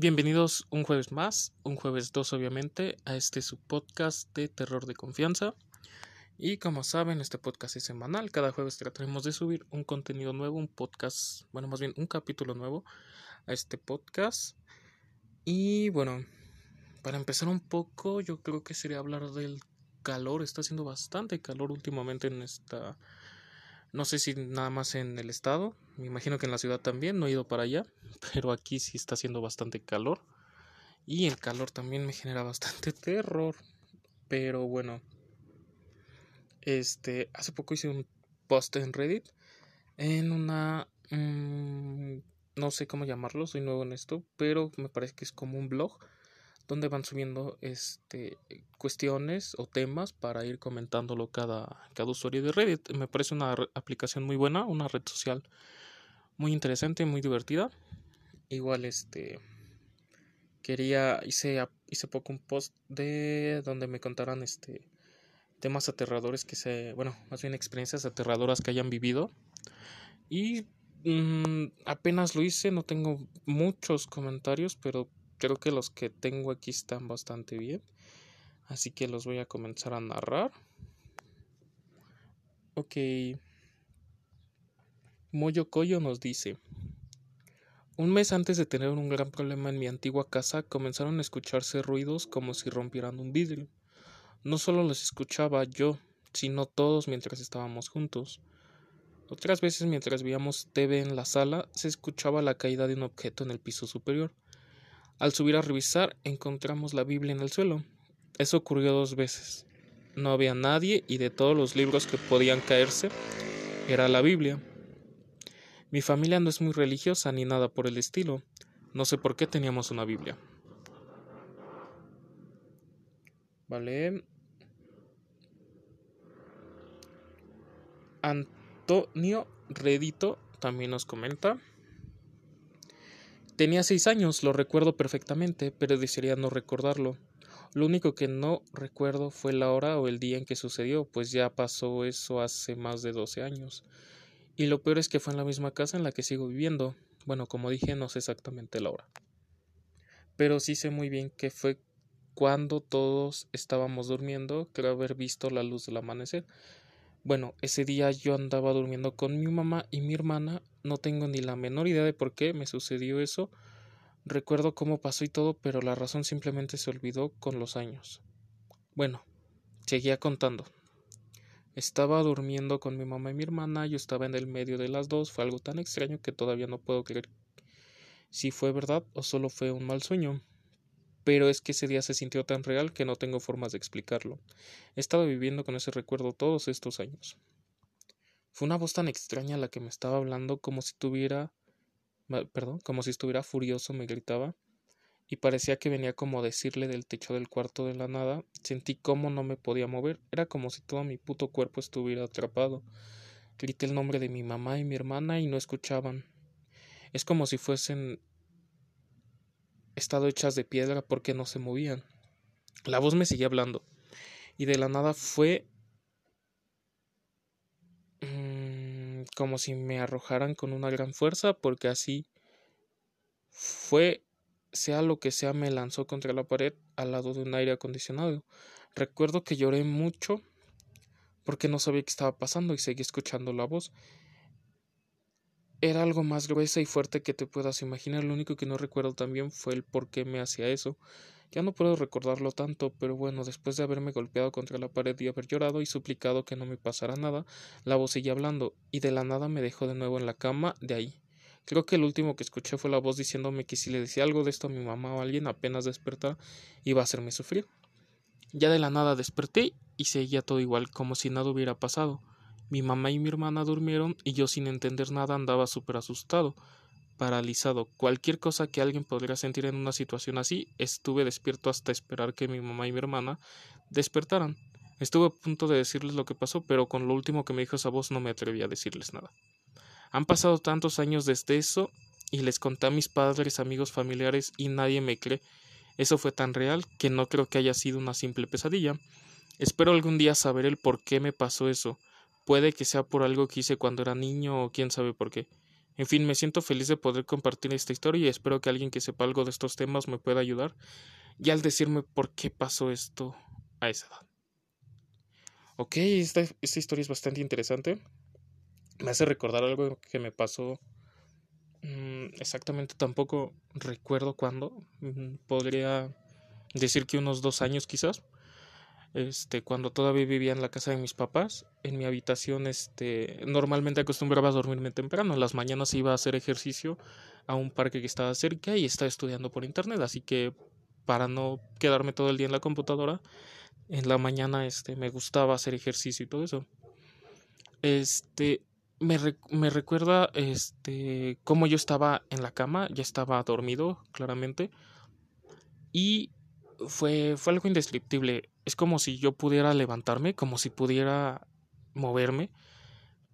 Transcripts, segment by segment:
Bienvenidos un jueves más, un jueves 2 obviamente, a este su podcast de terror de confianza. Y como saben, este podcast es semanal, cada jueves trataremos de subir un contenido nuevo, un podcast, bueno, más bien un capítulo nuevo a este podcast. Y bueno, para empezar un poco, yo creo que sería hablar del calor, está haciendo bastante calor últimamente en esta no sé si nada más en el estado, me imagino que en la ciudad también, no he ido para allá, pero aquí sí está haciendo bastante calor. Y el calor también me genera bastante terror. Pero bueno, este, hace poco hice un post en Reddit en una mmm, no sé cómo llamarlo, soy nuevo en esto, pero me parece que es como un blog donde van subiendo este cuestiones o temas para ir comentándolo cada, cada usuario de Reddit. Me parece una aplicación muy buena, una red social muy interesante, muy divertida. Igual este quería hice hice poco un post de donde me contaran este temas aterradores que se, bueno, más bien experiencias aterradoras que hayan vivido y mm, apenas lo hice, no tengo muchos comentarios, pero creo que los que tengo aquí están bastante bien. Así que los voy a comenzar a narrar. Ok. Moyo Koyo nos dice. Un mes antes de tener un gran problema en mi antigua casa, comenzaron a escucharse ruidos como si rompieran un vidrio. No solo los escuchaba yo, sino todos mientras estábamos juntos. Otras veces mientras veíamos TV en la sala, se escuchaba la caída de un objeto en el piso superior. Al subir a revisar, encontramos la Biblia en el suelo. Eso ocurrió dos veces. No había nadie y de todos los libros que podían caerse, era la Biblia. Mi familia no es muy religiosa ni nada por el estilo. No sé por qué teníamos una Biblia. Vale. Antonio Redito también nos comenta. Tenía seis años, lo recuerdo perfectamente, pero desearía no recordarlo. Lo único que no recuerdo fue la hora o el día en que sucedió, pues ya pasó eso hace más de doce años. Y lo peor es que fue en la misma casa en la que sigo viviendo. Bueno, como dije, no sé exactamente la hora. Pero sí sé muy bien que fue cuando todos estábamos durmiendo, creo haber visto la luz del amanecer. Bueno, ese día yo andaba durmiendo con mi mamá y mi hermana, no tengo ni la menor idea de por qué me sucedió eso, recuerdo cómo pasó y todo, pero la razón simplemente se olvidó con los años. Bueno, seguía contando. Estaba durmiendo con mi mamá y mi hermana, yo estaba en el medio de las dos, fue algo tan extraño que todavía no puedo creer si fue verdad o solo fue un mal sueño pero es que ese día se sintió tan real que no tengo formas de explicarlo. He estado viviendo con ese recuerdo todos estos años. Fue una voz tan extraña la que me estaba hablando como si tuviera perdón, como si estuviera furioso, me gritaba, y parecía que venía como a decirle del techo del cuarto de la nada. Sentí como no me podía mover, era como si todo mi puto cuerpo estuviera atrapado. Grité el nombre de mi mamá y mi hermana y no escuchaban. Es como si fuesen estado hechas de piedra porque no se movían. La voz me seguía hablando y de la nada fue como si me arrojaran con una gran fuerza porque así fue sea lo que sea me lanzó contra la pared al lado de un aire acondicionado. Recuerdo que lloré mucho porque no sabía qué estaba pasando y seguí escuchando la voz era algo más gruesa y fuerte que te puedas imaginar. Lo único que no recuerdo también fue el por qué me hacía eso. Ya no puedo recordarlo tanto, pero bueno, después de haberme golpeado contra la pared y haber llorado y suplicado que no me pasara nada, la voz seguía hablando, y de la nada me dejó de nuevo en la cama de ahí. Creo que el último que escuché fue la voz diciéndome que si le decía algo de esto a mi mamá o a alguien apenas despertar, iba a hacerme sufrir. Ya de la nada desperté y seguía todo igual, como si nada hubiera pasado. Mi mamá y mi hermana durmieron y yo sin entender nada andaba súper asustado, paralizado. Cualquier cosa que alguien podría sentir en una situación así, estuve despierto hasta esperar que mi mamá y mi hermana despertaran. Estuve a punto de decirles lo que pasó, pero con lo último que me dijo esa voz no me atreví a decirles nada. Han pasado tantos años desde eso y les conté a mis padres, amigos, familiares y nadie me cree. Eso fue tan real que no creo que haya sido una simple pesadilla. Espero algún día saber el por qué me pasó eso. Puede que sea por algo que hice cuando era niño o quién sabe por qué. En fin, me siento feliz de poder compartir esta historia y espero que alguien que sepa algo de estos temas me pueda ayudar y al decirme por qué pasó esto a esa edad. Ok, esta, esta historia es bastante interesante. Me hace recordar algo que me pasó mm, exactamente tampoco recuerdo cuándo. Mm, podría decir que unos dos años quizás este, cuando todavía vivía en la casa de mis papás, en mi habitación, este, normalmente acostumbraba a dormirme temprano. En las mañanas iba a hacer ejercicio a un parque que estaba cerca y estaba estudiando por internet, así que para no quedarme todo el día en la computadora, en la mañana, este, me gustaba hacer ejercicio y todo eso. Este, me, me recuerda, este, cómo yo estaba en la cama, ya estaba dormido, claramente, y fue, fue algo indescriptible es como si yo pudiera levantarme, como si pudiera moverme,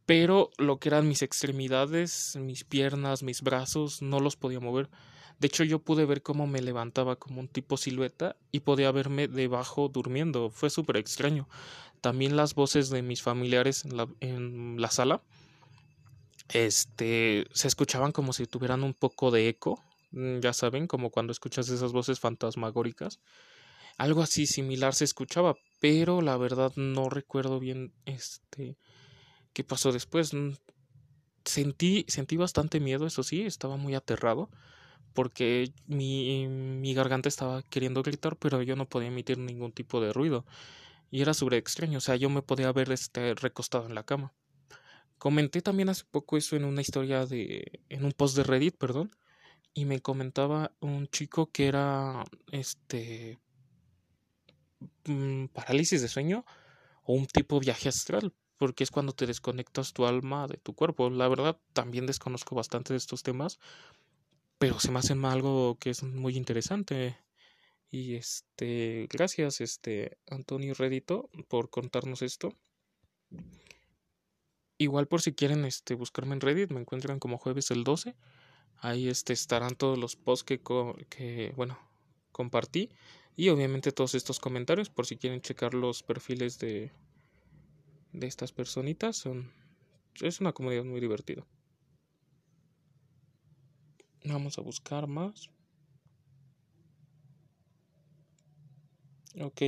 pero lo que eran mis extremidades, mis piernas, mis brazos, no los podía mover. De hecho, yo pude ver cómo me levantaba como un tipo silueta y podía verme debajo durmiendo. Fue súper extraño. También las voces de mis familiares en la, en la sala este, se escuchaban como si tuvieran un poco de eco. Mm, ya saben, como cuando escuchas esas voces fantasmagóricas. Algo así similar se escuchaba, pero la verdad no recuerdo bien este qué pasó después. Mm, sentí, sentí bastante miedo, eso sí, estaba muy aterrado porque mi, mi garganta estaba queriendo gritar, pero yo no podía emitir ningún tipo de ruido. Y era súper extraño, o sea, yo me podía ver este, recostado en la cama. Comenté también hace poco eso en una historia de. en un post de Reddit, perdón. Y me comentaba un chico que era. este. Parálisis de sueño o un tipo viaje astral, porque es cuando te desconectas tu alma de tu cuerpo. La verdad, también desconozco bastante de estos temas, pero se me hace algo que es muy interesante. Y este, gracias, este, Antonio Redito, por contarnos esto. Igual por si quieren este, buscarme en Reddit, me encuentran como jueves el 12. Ahí este, estarán todos los posts que, que bueno, compartí. Y obviamente todos estos comentarios, por si quieren checar los perfiles de, de estas personitas, son, es una comunidad muy divertida. Vamos a buscar más. Ok.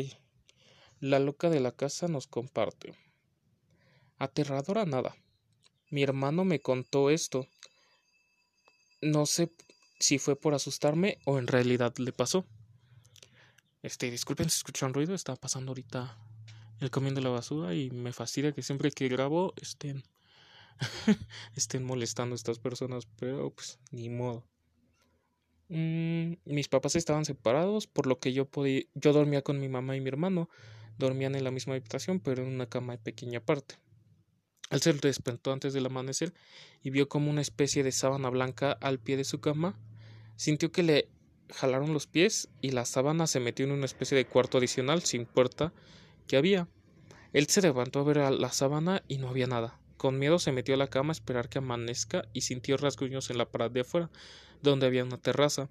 La loca de la casa nos comparte. Aterradora nada. Mi hermano me contó esto. No sé si fue por asustarme o en realidad le pasó. Este, disculpen si escuchan ruido, está pasando ahorita el comiendo la basura y me fastidia que siempre que grabo estén estén molestando a estas personas, pero pues ni modo. Mm, mis papás estaban separados, por lo que yo podía, yo dormía con mi mamá y mi hermano, dormían en la misma habitación, pero en una cama de pequeña parte. Él se despertó antes del amanecer y vio como una especie de sábana blanca al pie de su cama. Sintió que le jalaron los pies y la sábana se metió en una especie de cuarto adicional sin puerta que había. Él se levantó a ver a la sábana y no había nada. Con miedo se metió a la cama a esperar que amanezca y sintió rasguños en la pared de afuera, donde había una terraza.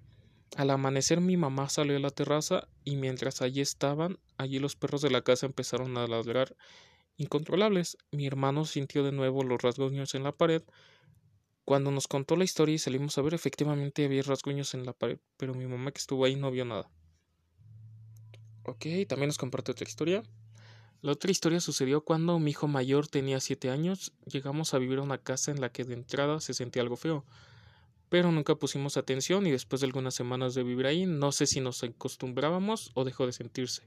Al amanecer mi mamá salió a la terraza y mientras allí estaban, allí los perros de la casa empezaron a ladrar incontrolables. Mi hermano sintió de nuevo los rasguños en la pared, cuando nos contó la historia y salimos a ver, efectivamente había rasguños en la pared, pero mi mamá que estuvo ahí no vio nada. Ok, también nos comparte otra historia. La otra historia sucedió cuando mi hijo mayor tenía siete años. Llegamos a vivir a una casa en la que de entrada se sentía algo feo. Pero nunca pusimos atención y después de algunas semanas de vivir ahí, no sé si nos acostumbrábamos o dejó de sentirse.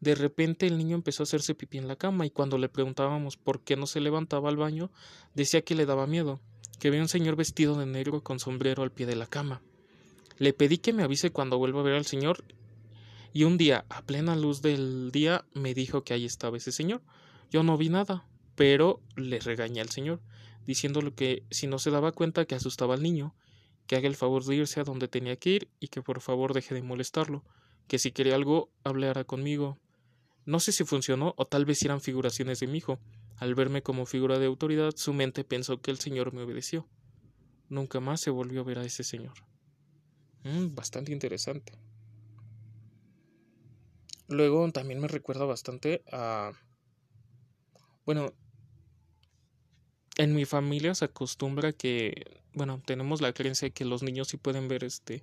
De repente el niño empezó a hacerse pipí en la cama y cuando le preguntábamos por qué no se levantaba al baño, decía que le daba miedo que vi un señor vestido de negro con sombrero al pie de la cama. Le pedí que me avise cuando vuelva a ver al señor y un día, a plena luz del día, me dijo que ahí estaba ese señor. Yo no vi nada, pero le regañé al señor, diciéndole que si no se daba cuenta que asustaba al niño, que haga el favor de irse a donde tenía que ir y que por favor deje de molestarlo, que si quería algo hablara conmigo. No sé si funcionó o tal vez eran figuraciones de mi hijo, al verme como figura de autoridad, su mente pensó que el señor me obedeció. Nunca más se volvió a ver a ese señor. Mm, bastante interesante. Luego también me recuerda bastante a... Bueno, en mi familia se acostumbra que, bueno, tenemos la creencia de que los niños sí pueden ver este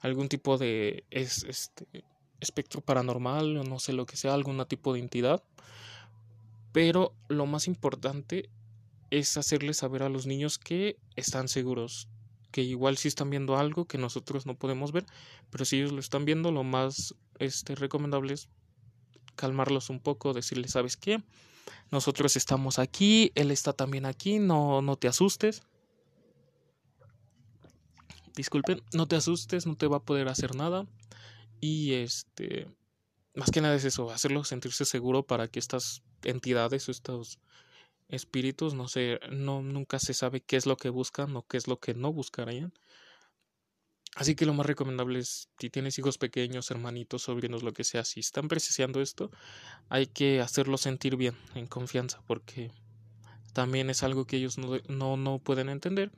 algún tipo de es, este espectro paranormal o no sé lo que sea, algún tipo de entidad. Pero lo más importante es hacerles saber a los niños que están seguros, que igual sí están viendo algo que nosotros no podemos ver, pero si ellos lo están viendo, lo más este, recomendable es calmarlos un poco, decirles, ¿sabes qué? Nosotros estamos aquí, él está también aquí, no, no te asustes. Disculpen, no te asustes, no te va a poder hacer nada. Y este, más que nada es eso, hacerlo sentirse seguro para que estas entidades o estos espíritus, no sé, no, nunca se sabe qué es lo que buscan o qué es lo que no buscarían. Así que lo más recomendable es, si tienes hijos pequeños, hermanitos, sobrinos, lo que sea, si están precisando esto, hay que hacerlos sentir bien, en confianza, porque también es algo que ellos no, no, no pueden entender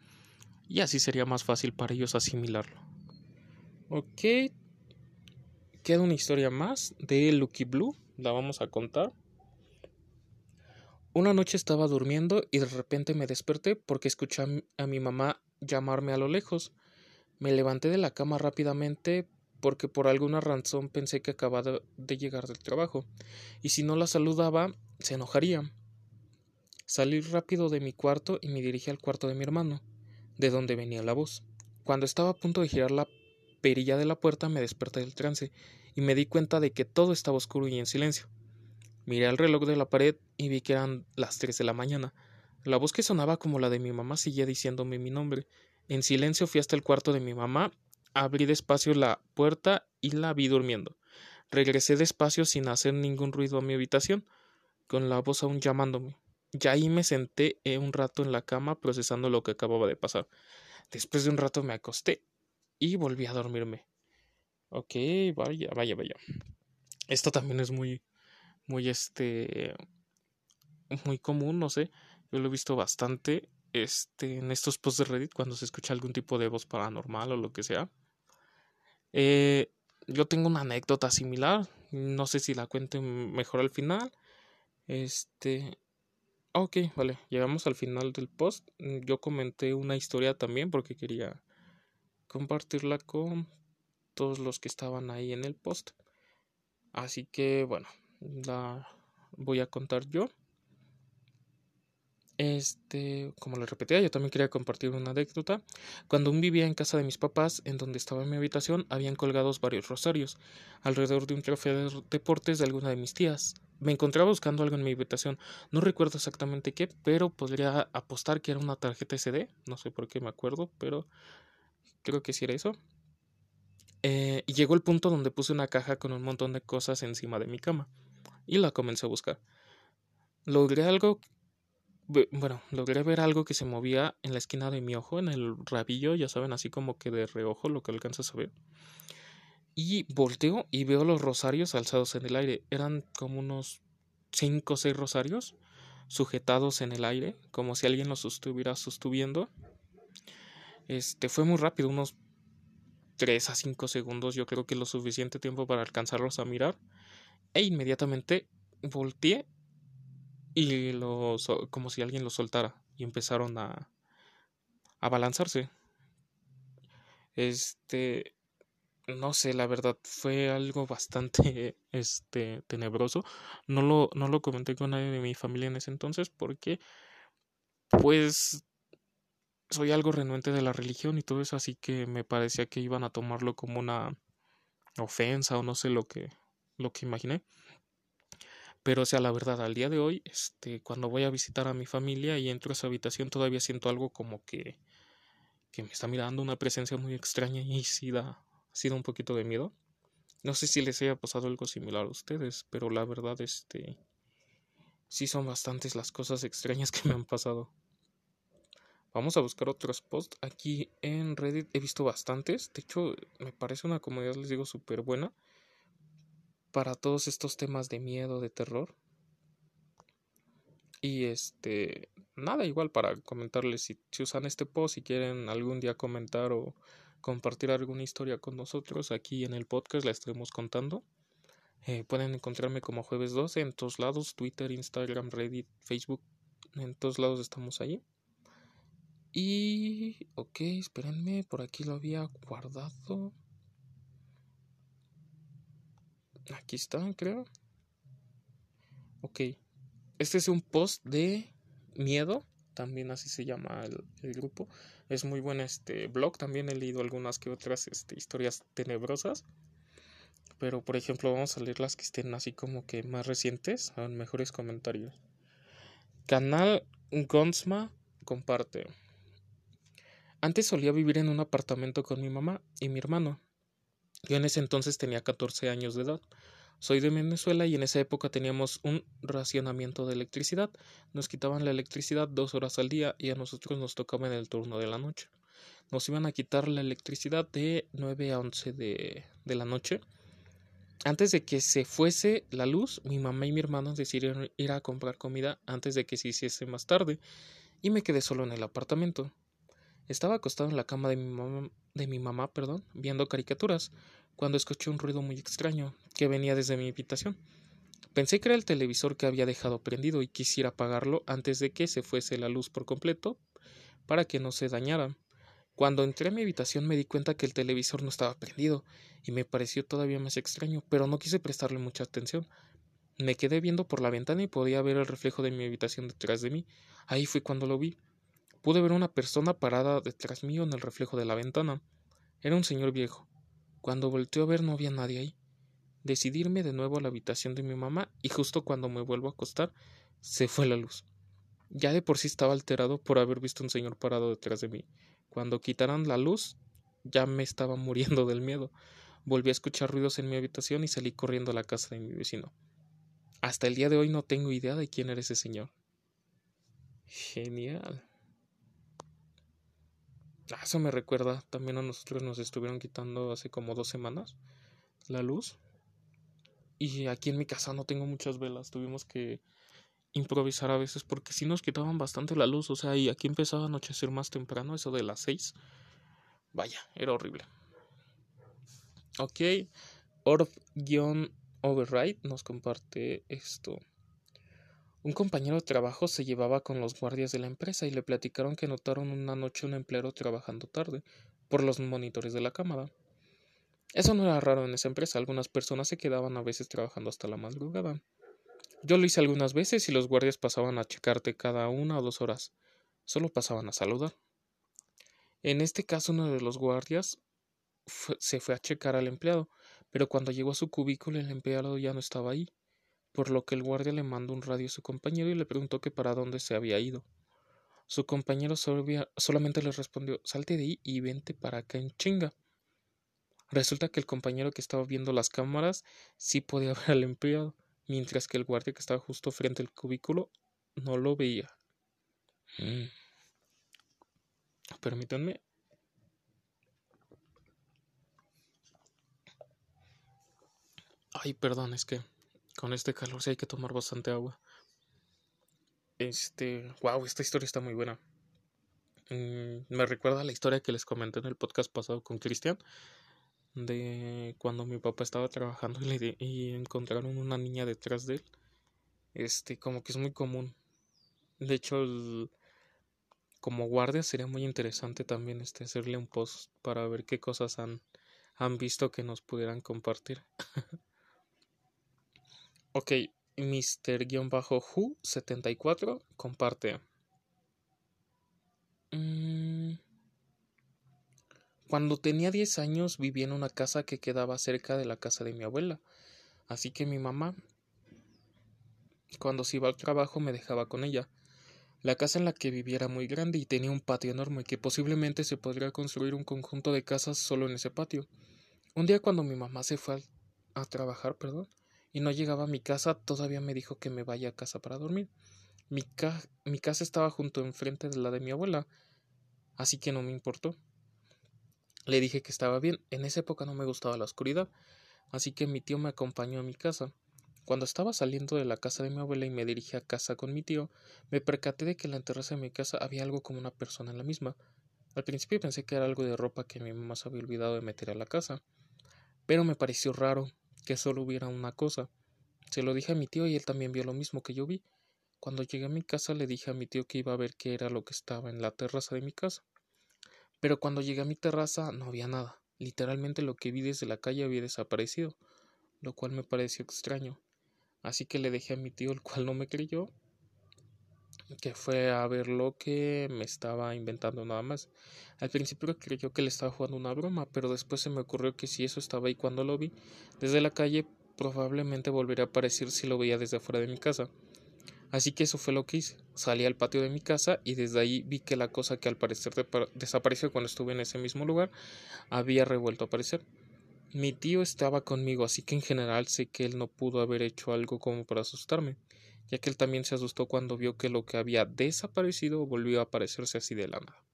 y así sería más fácil para ellos asimilarlo. Ok, queda una historia más de Lucky Blue, la vamos a contar. Una noche estaba durmiendo y de repente me desperté porque escuché a mi mamá llamarme a lo lejos. Me levanté de la cama rápidamente porque por alguna razón pensé que acababa de llegar del trabajo, y si no la saludaba, se enojaría. Salí rápido de mi cuarto y me dirigí al cuarto de mi hermano, de donde venía la voz. Cuando estaba a punto de girar la perilla de la puerta me desperté del trance y me di cuenta de que todo estaba oscuro y en silencio. Miré el reloj de la pared y vi que eran las tres de la mañana. La voz que sonaba como la de mi mamá seguía diciéndome mi nombre. En silencio fui hasta el cuarto de mi mamá, abrí despacio la puerta y la vi durmiendo. Regresé despacio sin hacer ningún ruido a mi habitación, con la voz aún llamándome. Ya ahí me senté un rato en la cama procesando lo que acababa de pasar. Después de un rato me acosté y volví a dormirme. Ok, vaya, vaya, vaya. Esto también es muy, muy este muy común, no sé. Yo lo he visto bastante este, en estos posts de Reddit cuando se escucha algún tipo de voz paranormal o lo que sea. Eh, yo tengo una anécdota similar. No sé si la cuente mejor al final. Este. Ok, vale. Llegamos al final del post. Yo comenté una historia también porque quería compartirla con todos los que estaban ahí en el post. Así que bueno, la voy a contar yo. Este, como le repetía, yo también quería compartir una anécdota. Cuando aún vivía en casa de mis papás, en donde estaba mi habitación, habían colgados varios rosarios alrededor de un trofeo de deportes de alguna de mis tías. Me encontraba buscando algo en mi habitación. No recuerdo exactamente qué, pero podría apostar que era una tarjeta SD. No sé por qué me acuerdo, pero creo que sí era eso. Eh, y llegó el punto donde puse una caja con un montón de cosas encima de mi cama y la comencé a buscar. Logré algo, bueno, logré ver algo que se movía en la esquina de mi ojo, en el rabillo, ya saben, así como que de reojo lo que alcanzas a ver. Y volteo y veo los rosarios alzados en el aire. Eran como unos cinco o seis rosarios sujetados en el aire, como si alguien los estuviera sostuviendo. Este fue muy rápido, unos 3 a 5 segundos, yo creo que lo suficiente tiempo para alcanzarlos a mirar. E inmediatamente volteé y los como si alguien los soltara y empezaron a a balanzarse. Este no sé, la verdad fue algo bastante este tenebroso. No lo no lo comenté con nadie de mi familia en ese entonces porque pues soy algo renuente de la religión y todo eso, así que me parecía que iban a tomarlo como una ofensa o no sé lo que lo que imaginé. Pero o sea, la verdad, al día de hoy, este, cuando voy a visitar a mi familia y entro a esa habitación, todavía siento algo como que que me está mirando una presencia muy extraña y sí da, ha sido un poquito de miedo. No sé si les haya pasado algo similar a ustedes, pero la verdad, este, sí son bastantes las cosas extrañas que me han pasado. Vamos a buscar otros posts. Aquí en Reddit he visto bastantes. De hecho, me parece una comunidad, les digo, súper buena. Para todos estos temas de miedo, de terror. Y este, nada, igual para comentarles si, usan este post, si quieren algún día comentar o compartir alguna historia con nosotros aquí en el podcast, la estaremos contando. Eh, pueden encontrarme como jueves 12 en todos lados, Twitter, Instagram, Reddit, Facebook, En todos lados estamos ahí. Y... Ok, espérenme, por aquí lo había guardado. Aquí está, creo. Ok. Este es un post de miedo. También así se llama el, grupo. Es muy buen este blog. También he leído algunas que otras este, historias tenebrosas. Pero por ejemplo, vamos a leer las que estén así como que más recientes. A mejores comentarios. Canal Gonsma comparte. Antes solía vivir en un apartamento con mi mamá y mi hermano. Yo en ese entonces tenía 14 años de edad. Soy de Venezuela y en esa época teníamos un racionamiento de electricidad. Nos quitaban la electricidad dos horas al día y a nosotros nos tocaba en el turno de la noche. Nos iban a quitar la electricidad de 9 a 11 de, de la noche. Antes de que se fuese la luz, mi mamá y mi hermano decidieron ir a comprar comida antes de que se hiciese más tarde y me quedé solo en el apartamento. Estaba acostado en la cama de mi mamá, de mi mamá perdón, viendo caricaturas, cuando escuché un ruido muy extraño que venía desde mi habitación. Pensé que era el televisor que había dejado prendido y quisiera apagarlo antes de que se fuese la luz por completo para que no se dañara. Cuando entré a mi habitación me di cuenta que el televisor no estaba prendido y me pareció todavía más extraño, pero no quise prestarle mucha atención. Me quedé viendo por la ventana y podía ver el reflejo de mi habitación detrás de mí. Ahí fue cuando lo vi. Pude ver una persona parada detrás mío en el reflejo de la ventana. Era un señor viejo. Cuando volteó a ver no había nadie ahí. Decidí irme de nuevo a la habitación de mi mamá y justo cuando me vuelvo a acostar se fue la luz. Ya de por sí estaba alterado por haber visto un señor parado detrás de mí. Cuando quitaron la luz ya me estaba muriendo del miedo. Volví a escuchar ruidos en mi habitación y salí corriendo a la casa de mi vecino. Hasta el día de hoy no tengo idea de quién era ese señor. Genial. Eso me recuerda, también a nosotros nos estuvieron quitando hace como dos semanas la luz. Y aquí en mi casa no tengo muchas velas, tuvimos que improvisar a veces porque si nos quitaban bastante la luz, o sea, y aquí empezaba a anochecer más temprano, eso de las seis. Vaya, era horrible. Ok, Orf-Override nos comparte esto. Un compañero de trabajo se llevaba con los guardias de la empresa y le platicaron que notaron una noche un empleado trabajando tarde por los monitores de la cámara. Eso no era raro en esa empresa, algunas personas se quedaban a veces trabajando hasta la madrugada. Yo lo hice algunas veces y los guardias pasaban a checarte cada una o dos horas. Solo pasaban a saludar. En este caso uno de los guardias se fue a checar al empleado, pero cuando llegó a su cubículo el empleado ya no estaba ahí por lo que el guardia le mandó un radio a su compañero y le preguntó que para dónde se había ido. Su compañero solamente le respondió salte de ahí y vente para acá en chinga. Resulta que el compañero que estaba viendo las cámaras sí podía ver al empleado, mientras que el guardia que estaba justo frente al cubículo no lo veía. Mm. Permítanme. Ay, perdón, es que con este calor sí hay que tomar bastante agua. Este, wow, esta historia está muy buena. Mm, me recuerda la historia que les comenté en el podcast pasado con Cristian de cuando mi papá estaba trabajando y, y encontraron una niña detrás de él. Este, como que es muy común. De hecho, como guardia sería muy interesante también este hacerle un post para ver qué cosas han, han visto que nos pudieran compartir. Ok, Mr-Who74 comparte. Mm, cuando tenía 10 años vivía en una casa que quedaba cerca de la casa de mi abuela. Así que mi mamá, cuando se iba al trabajo, me dejaba con ella. La casa en la que vivía era muy grande y tenía un patio enorme que posiblemente se podría construir un conjunto de casas solo en ese patio. Un día cuando mi mamá se fue a trabajar, perdón, y no llegaba a mi casa, todavía me dijo que me vaya a casa para dormir. Mi, casa estaba junto enfrente de la de mi abuela, así que no me importó. Le dije que estaba bien, en esa época no me gustaba la oscuridad, así que mi tío me acompañó a mi casa. Cuando estaba saliendo de la casa de mi abuela y me dirigí a casa con mi tío, me percaté de que en la terraza de mi casa había algo como una persona en la misma. Al principio pensé que era algo de ropa que mi mamá se había olvidado de meter a la casa, pero me pareció raro que solo hubiera una cosa. Se lo dije a mi tío y él también vio lo mismo que yo vi. Cuando llegué a mi casa le dije a mi tío que iba a ver qué era lo que estaba en la terraza de mi casa. Pero cuando llegué a mi terraza no había nada. Literalmente lo que vi desde la calle había desaparecido, lo cual me pareció extraño. Así que le dejé a mi tío, el cual no me creyó, que fue a ver lo que me estaba inventando nada más. Al principio creyó que le estaba jugando una broma, pero después se me ocurrió que si eso estaba ahí cuando lo vi, desde la calle probablemente volvería a aparecer si lo veía desde afuera de mi casa. Así que eso fue lo que hice. Salí al patio de mi casa y desde ahí vi que la cosa que al parecer desapareció cuando estuve en ese mismo lugar había revuelto a aparecer. Mi tío estaba conmigo, así que en general sé que él no pudo haber hecho algo como para asustarme ya que él también se asustó cuando vio que lo que había desaparecido volvió a aparecerse así de la nada.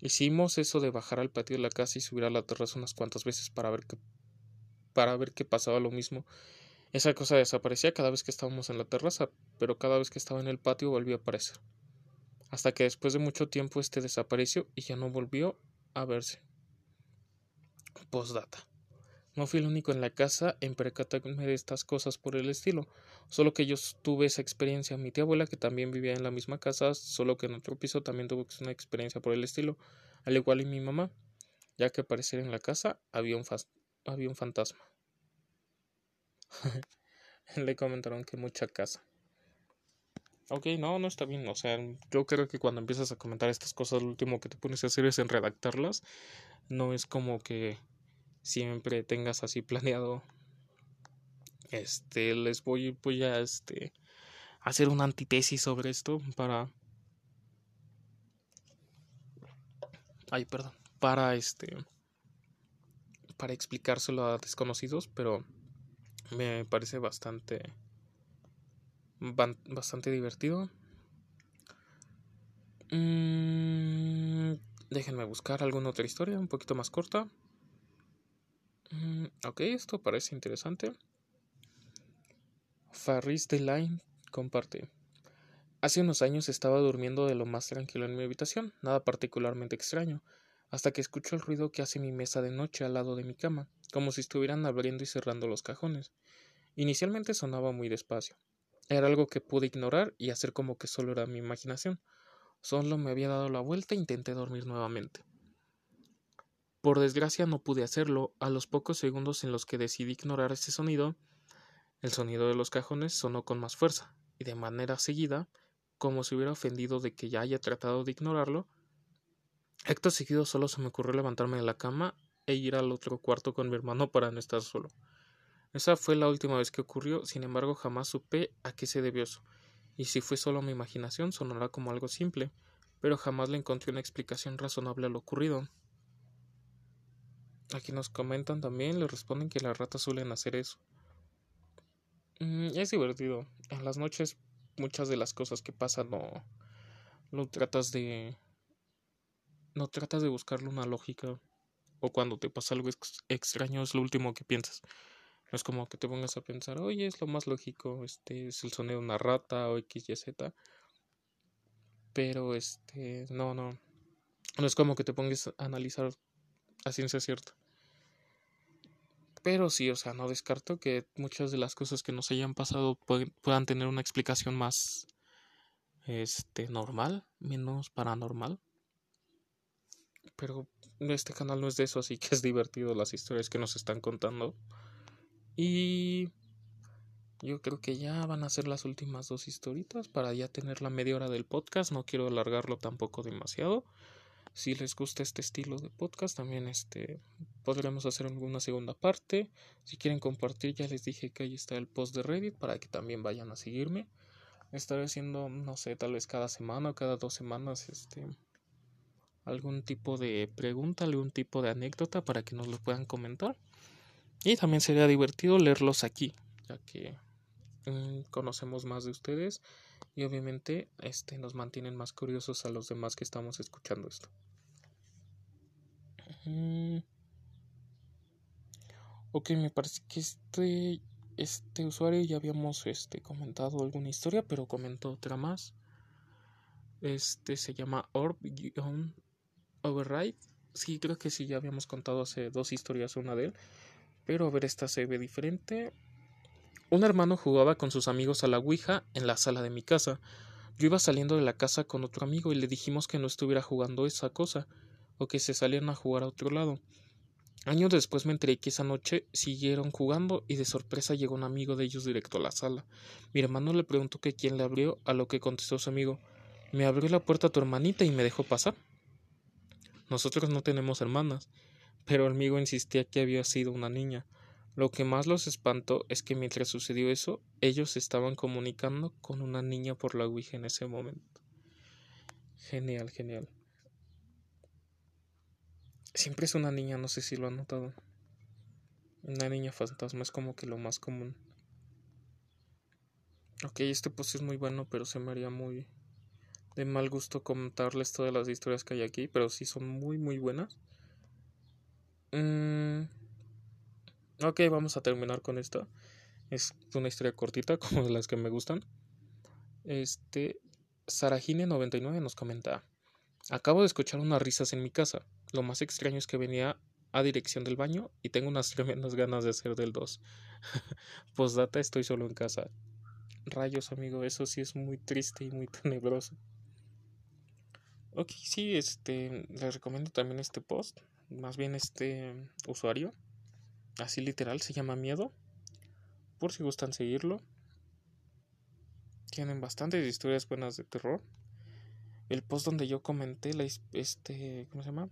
Hicimos eso de bajar al patio de la casa y subir a la terraza unas cuantas veces para ver que para ver qué pasaba lo mismo. Esa cosa desaparecía cada vez que estábamos en la terraza, pero cada vez que estaba en el patio volvió a aparecer. Hasta que después de mucho tiempo este desapareció y ya no volvió a verse. Postdata. No fui el único en la casa en percatarme de estas cosas por el estilo, solo que yo tuve esa experiencia. Mi tía abuela, que también vivía en la misma casa, solo que en otro piso, también tuvo una experiencia por el estilo, al igual que mi mamá, ya que aparecer en la casa había un, había un fantasma. Le comentaron que mucha casa. Ok, no, no está bien. O sea, yo creo que cuando empiezas a comentar estas cosas, lo último que te pones a hacer es en redactarlas. No es como que siempre tengas así planeado este les voy, voy a este hacer una antitesis sobre esto para ay perdón para este para explicárselo a desconocidos pero me parece bastante bastante divertido. Mm, déjenme buscar alguna otra historia un poquito más corta Mm, ok, esto parece interesante. Farris de Line comparte. Hace unos años estaba durmiendo de lo más tranquilo en mi habitación, nada particularmente extraño, hasta que escucho el ruido que hace mi mesa de noche al lado de mi cama, como si estuvieran abriendo y cerrando los cajones. Inicialmente sonaba muy despacio. Era algo que pude ignorar y hacer como que solo era mi imaginación. Solo me había dado la vuelta e intenté dormir nuevamente. Por desgracia no pude hacerlo. A los pocos segundos en los que decidí ignorar ese sonido, el sonido de los cajones sonó con más fuerza, y de manera seguida, como si hubiera ofendido de que ya haya tratado de ignorarlo. Acto seguido solo se me ocurrió levantarme de la cama e ir al otro cuarto con mi hermano para no estar solo. Esa fue la última vez que ocurrió, sin embargo jamás supe a qué se debió eso, y si fue solo mi imaginación sonará como algo simple, pero jamás le encontré una explicación razonable a lo ocurrido. Aquí nos comentan también, le responden que las ratas suelen hacer eso. Mm, es divertido. En las noches muchas de las cosas que pasan no, no tratas de no tratas de buscarle una lógica o cuando te pasa algo extraño es lo último que piensas. No es como que te pongas a pensar, oye, es lo más lógico, este es el sonido de una rata o X, Y, Z. Pero este, no, no. No es como que te pongas a analizar a ciencia cierta. Pero sí, o sea, no descarto que muchas de las cosas que nos hayan pasado puedan tener una explicación más este normal, menos paranormal. Pero este canal no es de eso, así que es divertido las historias que nos están contando. Y yo creo que ya van a ser las últimas dos historitas para ya tener la media hora del podcast. No quiero alargarlo tampoco demasiado. Si les gusta este estilo de podcast, también este podremos hacer alguna segunda parte. Si quieren compartir, ya les dije que ahí está el post de Reddit para que también vayan a seguirme. Estaré haciendo, no sé, tal vez cada semana o cada dos semanas, este algún tipo de pregunta, algún tipo de anécdota para que nos lo puedan comentar. Y también sería divertido leerlos aquí, ya que mm, conocemos más de ustedes y obviamente este nos mantienen más curiosos a los demás que estamos escuchando esto. Ok, me parece que este este usuario ya habíamos este comentado alguna historia, pero comentó otra más. Este se llama Orb-Override. Sí, creo que sí, ya habíamos contado hace dos historias una de él. Pero a ver, esta se ve diferente. Un hermano jugaba con sus amigos a la Ouija en la sala de mi casa. Yo iba saliendo de la casa con otro amigo y le dijimos que no estuviera jugando esa cosa, o que se salieran a jugar a otro lado. Años después me enteré que esa noche siguieron jugando y de sorpresa llegó un amigo de ellos directo a la sala. Mi hermano le preguntó que quién le abrió, a lo que contestó su amigo Me abrió la puerta tu hermanita y me dejó pasar. Nosotros no tenemos hermanas, pero el amigo insistía que había sido una niña. Lo que más los espantó es que mientras sucedió eso, ellos estaban comunicando con una niña por la Ouija en ese momento. Genial, genial. Siempre es una niña, no sé si lo han notado. Una niña fantasma es como que lo más común. Ok, este post es muy bueno, pero se me haría muy de mal gusto contarles todas las historias que hay aquí, pero sí son muy, muy buenas. Mm, ok, vamos a terminar con esta. Es una historia cortita, como las que me gustan. Este, Sarajine99 nos comenta: Acabo de escuchar unas risas en mi casa. Lo más extraño es que venía a dirección del baño y tengo unas tremendas ganas de hacer del 2. Postdata, estoy solo en casa. Rayos, amigo, eso sí es muy triste y muy tenebroso. Ok, sí, este, les recomiendo también este post, más bien este usuario, así literal, se llama Miedo, por si gustan seguirlo. Tienen bastantes historias buenas de terror. El post donde yo comenté la este, ¿cómo se llama?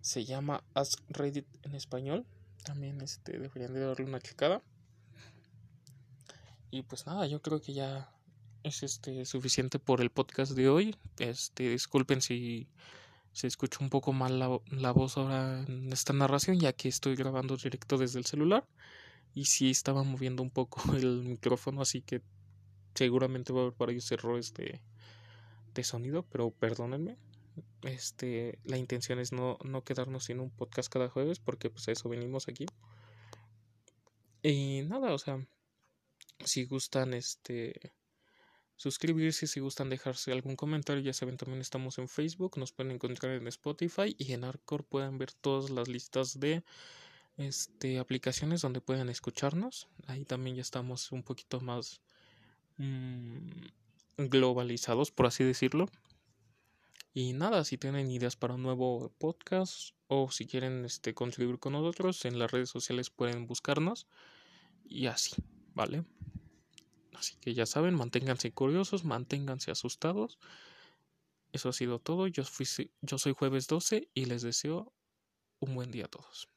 Se llama Ask Reddit en español. También este deberían de darle una checada. Y pues nada, yo creo que ya es este suficiente por el podcast de hoy. Este, disculpen si se escucha un poco mal la, la, voz ahora en esta narración, ya que estoy grabando directo desde el celular. Y sí estaba moviendo un poco el micrófono, así que seguramente va a haber varios errores de, de sonido, pero perdónenme. Este, la intención es no, no quedarnos sin un podcast cada jueves, porque pues a eso venimos aquí. Y nada, o sea, si gustan este suscribirse, si gustan dejarse algún comentario, ya saben, también estamos en Facebook, nos pueden encontrar en Spotify y en Arcor pueden ver todas las listas de este, aplicaciones donde pueden escucharnos. Ahí también ya estamos un poquito más mmm, globalizados, por así decirlo. Y nada, si tienen ideas para un nuevo podcast o si quieren este, contribuir con nosotros, en las redes sociales pueden buscarnos y así, ¿vale? Así que ya saben, manténganse curiosos, manténganse asustados. Eso ha sido todo. Yo, fui, yo soy jueves 12 y les deseo un buen día a todos.